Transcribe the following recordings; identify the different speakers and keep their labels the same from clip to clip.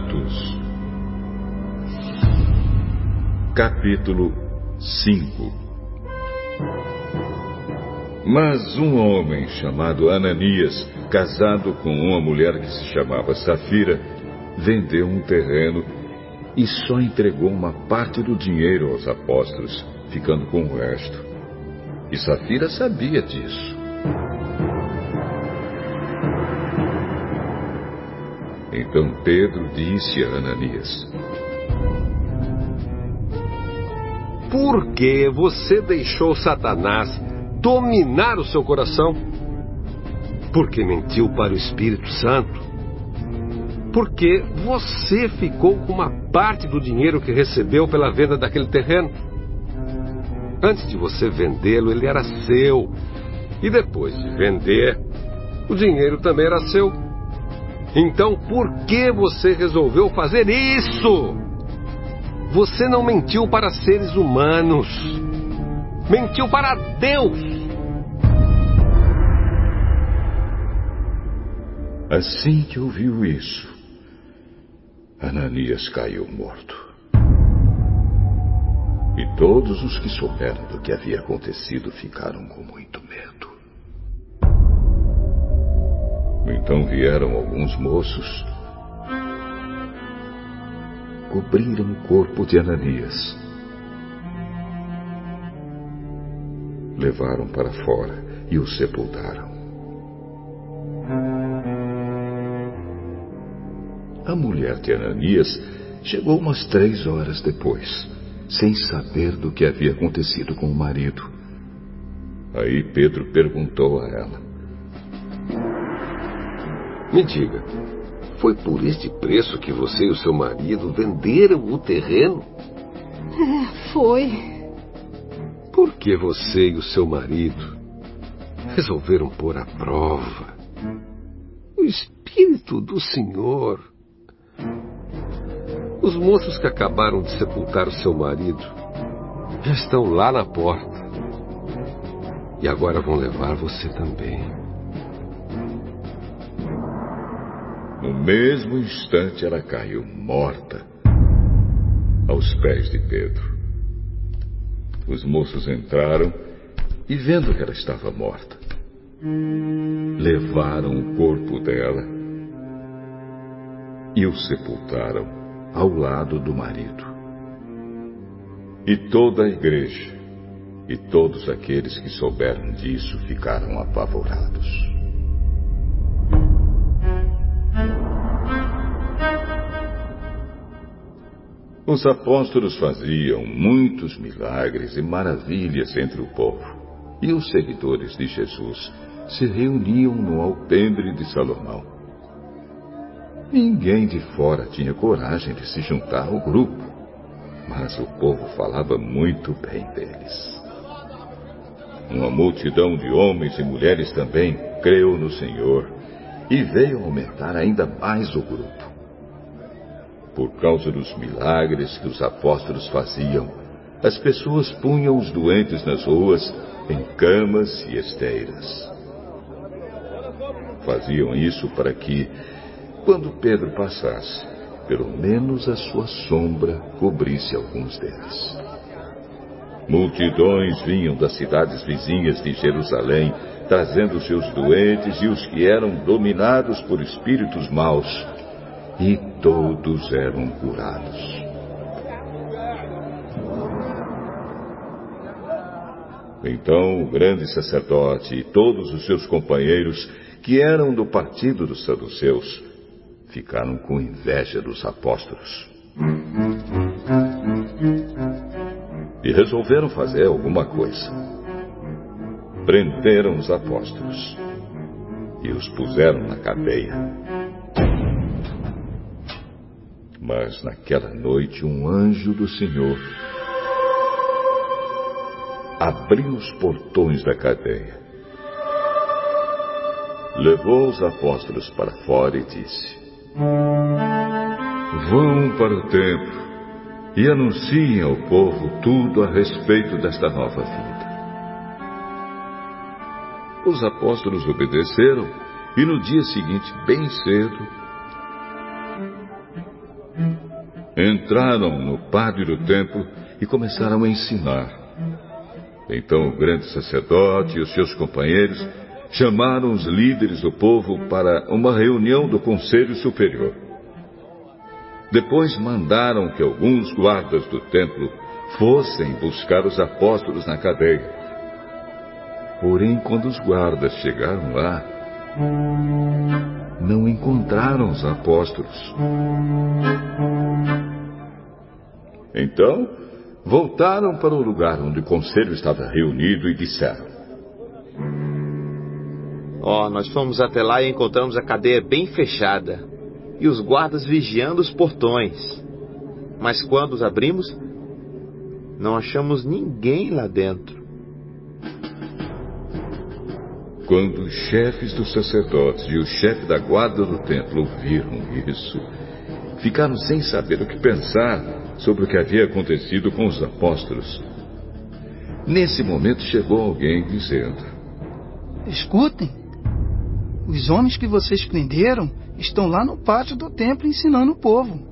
Speaker 1: Atos, capítulo 5 Mas um homem chamado Ananias, casado com uma mulher que se chamava Safira, vendeu um terreno e só entregou uma parte do dinheiro aos apóstolos, ficando com o resto. E Safira sabia disso. Então Pedro disse a Ananias:
Speaker 2: Por que você deixou Satanás dominar o seu coração? Porque mentiu para o Espírito Santo? Porque você ficou com uma parte do dinheiro que recebeu pela venda daquele terreno? Antes de você vendê-lo, ele era seu. E depois de vender, o dinheiro também era seu. Então por que você resolveu fazer isso? Você não mentiu para seres humanos. Mentiu para Deus.
Speaker 1: Assim que ouviu isso, Ananias caiu morto. E todos os que souberam do que havia acontecido ficaram com muito medo. Então vieram alguns moços, cobriram o corpo de Ananias, levaram para fora e o sepultaram. A mulher de Ananias chegou umas três horas depois, sem saber do que havia acontecido com o marido. Aí Pedro perguntou a ela:
Speaker 2: Me diga, foi por este preço que você e o seu marido venderam o terreno?
Speaker 3: É, foi.
Speaker 2: Por que você e o seu marido resolveram pôr à prova o Espírito do Senhor? Os moços que acabaram de sepultar o seu marido já estão lá na porta. E agora vão levar você também.
Speaker 1: No mesmo instante, ela caiu morta aos pés de Pedro. Os moços entraram e, vendo que ela estava morta, levaram o corpo dela e o sepultaram ao lado do marido. E toda a igreja e todos aqueles que souberam disso ficaram apavorados. Os apóstolos faziam muitos milagres e maravilhas entre o povo, e os seguidores de Jesus se reuniam no alpendre de Salomão. Ninguém de fora tinha coragem de se juntar ao grupo, mas o povo falava muito bem deles. Uma multidão de homens e mulheres também creu no Senhor e veio aumentar ainda mais o grupo por causa dos milagres que os apóstolos faziam, as pessoas punham os doentes nas ruas, em camas e esteiras. Faziam isso para que, quando Pedro passasse, pelo menos a sua sombra cobrisse alguns deles. Multidões vinham das cidades vizinhas de Jerusalém, trazendo seus doentes e os que eram dominados por espíritos maus e todos eram curados. Então o grande sacerdote e todos os seus companheiros, que eram do partido dos saduceus, ficaram com inveja dos apóstolos. E resolveram fazer alguma coisa. Prenderam os apóstolos e os puseram na cadeia. Mas naquela noite um anjo do Senhor abriu os portões da cadeia. Levou os apóstolos para fora e disse: Vão para o templo e anunciem ao povo tudo a respeito desta nova vida. Os apóstolos obedeceram e no dia seguinte, bem cedo, entraram no pátio do templo e começaram a ensinar. Então o grande sacerdote e os seus companheiros chamaram os líderes do povo para uma reunião do Conselho Superior. Depois mandaram que alguns guardas do templo fossem buscar os apóstolos na cadeia. Porém, quando os guardas chegaram lá, não encontraram os apóstolos. Então, voltaram para o lugar onde o conselho estava reunido e disseram:
Speaker 4: Ó, oh, nós fomos até lá e encontramos a cadeia bem fechada e os guardas vigiando os portões. Mas quando os abrimos, não achamos ninguém lá dentro.
Speaker 1: Quando os chefes dos sacerdotes e o chefe da guarda do templo ouviram isso, ficaram sem saber o que pensar sobre o que havia acontecido com os apóstolos. Nesse momento chegou alguém dizendo:
Speaker 5: Escutem, os homens que vocês prenderam estão lá no pátio do templo ensinando o povo.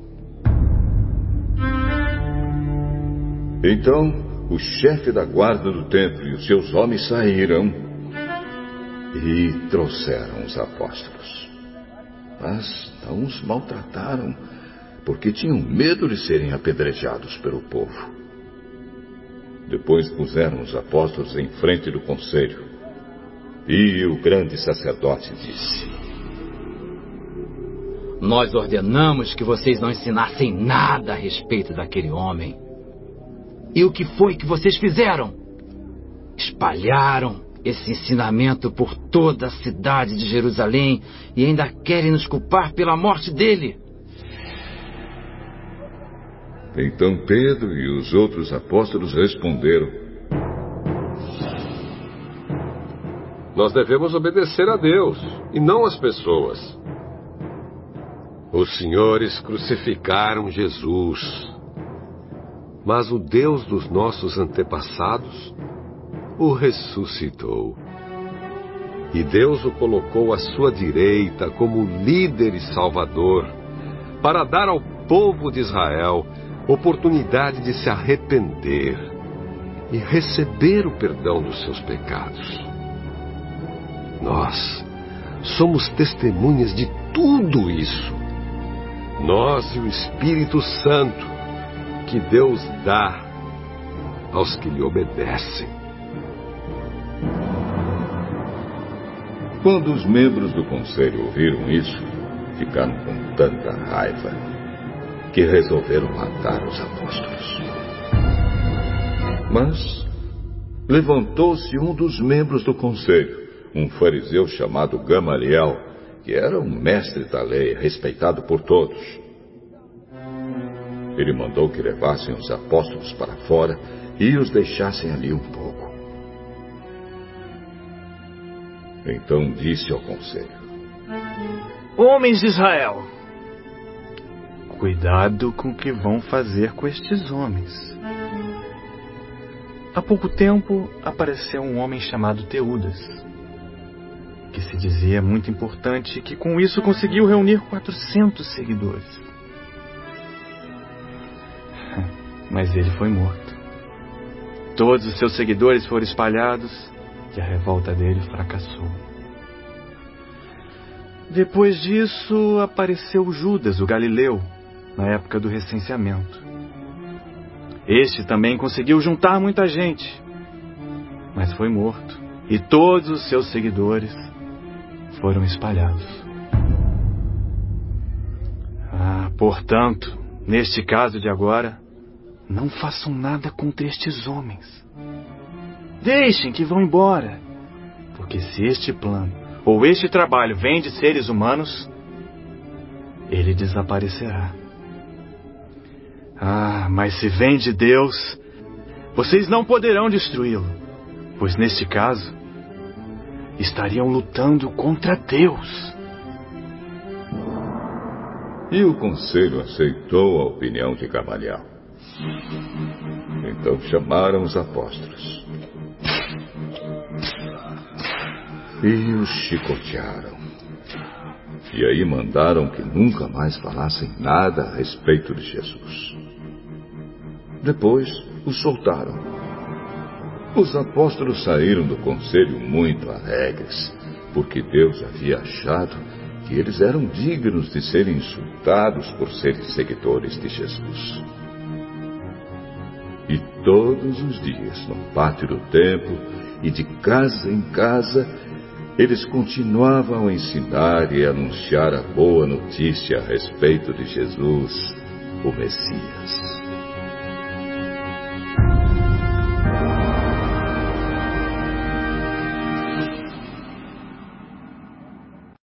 Speaker 1: Então o chefe da guarda do templo e os seus homens saíram e trouxeram os apóstolos. Mas não os maltrataram, porque tinham medo de serem apedrejados pelo povo. Depois puseram os apóstolos em frente do conselho. E o grande sacerdote disse:
Speaker 6: Nós ordenamos que vocês não ensinassem nada a respeito daquele homem. E o que foi que vocês fizeram? Espalharam esse ensinamento por toda a cidade de Jerusalém e ainda querem nos culpar pela morte dele.
Speaker 1: Então Pedro e os outros apóstolos responderam:
Speaker 2: Nós devemos obedecer a Deus e não às pessoas. Os senhores crucificaram Jesus, mas o Deus dos nossos antepassados o ressuscitou. E Deus o colocou à sua direita como líder e salvador, para dar ao povo de Israel oportunidade de se arrepender e receber o perdão dos seus pecados. Nós somos testemunhas de tudo isso. Nós e o Espírito Santo que Deus dá aos que lhe obedecem.
Speaker 1: Quando os membros do conselho ouviram isso, ficaram com tanta raiva que resolveram matar os apóstolos. Mas levantou-se um dos membros do conselho, um fariseu chamado Gamaliel, que era um mestre da lei, respeitado por todos. Ele mandou que levassem os apóstolos para fora e os deixassem ali um pouco. Então disse ao conselho:
Speaker 7: Homens de Israel, cuidado com o que vão fazer com estes homens. Há pouco tempo apareceu um homem chamado Teudas, que se dizia muito importante e que com isso conseguiu reunir 400 seguidores. Mas ele foi morto. Todos os seus seguidores foram espalhados que a revolta dele fracassou. Depois disso, apareceu Judas, o Galileu, na época do recenseamento. Este também conseguiu juntar muita gente, mas foi morto, e todos os seus seguidores foram espalhados. Ah, portanto, neste caso de agora, não façam nada contra estes homens Deixem que vão embora. Porque se este plano ou este trabalho vem de seres humanos, ele desaparecerá. Ah, mas se vem de Deus, vocês não poderão destruí-lo, pois neste caso, estariam lutando contra Deus.
Speaker 1: E o conselho aceitou a opinião de Gamaliel. Então chamaram os apóstolos e os chicotearam. E aí mandaram que nunca mais falassem nada a respeito de Jesus. Depois, o soltaram. Os apóstolos saíram do conselho muito alegres, porque Deus havia achado que eles eram dignos de serem insultados por serem seguidores de Jesus. E todos os dias, no pátio do templo e de casa em casa, eles continuavam a ensinar e anunciar a boa notícia a respeito de Jesus, o Messias.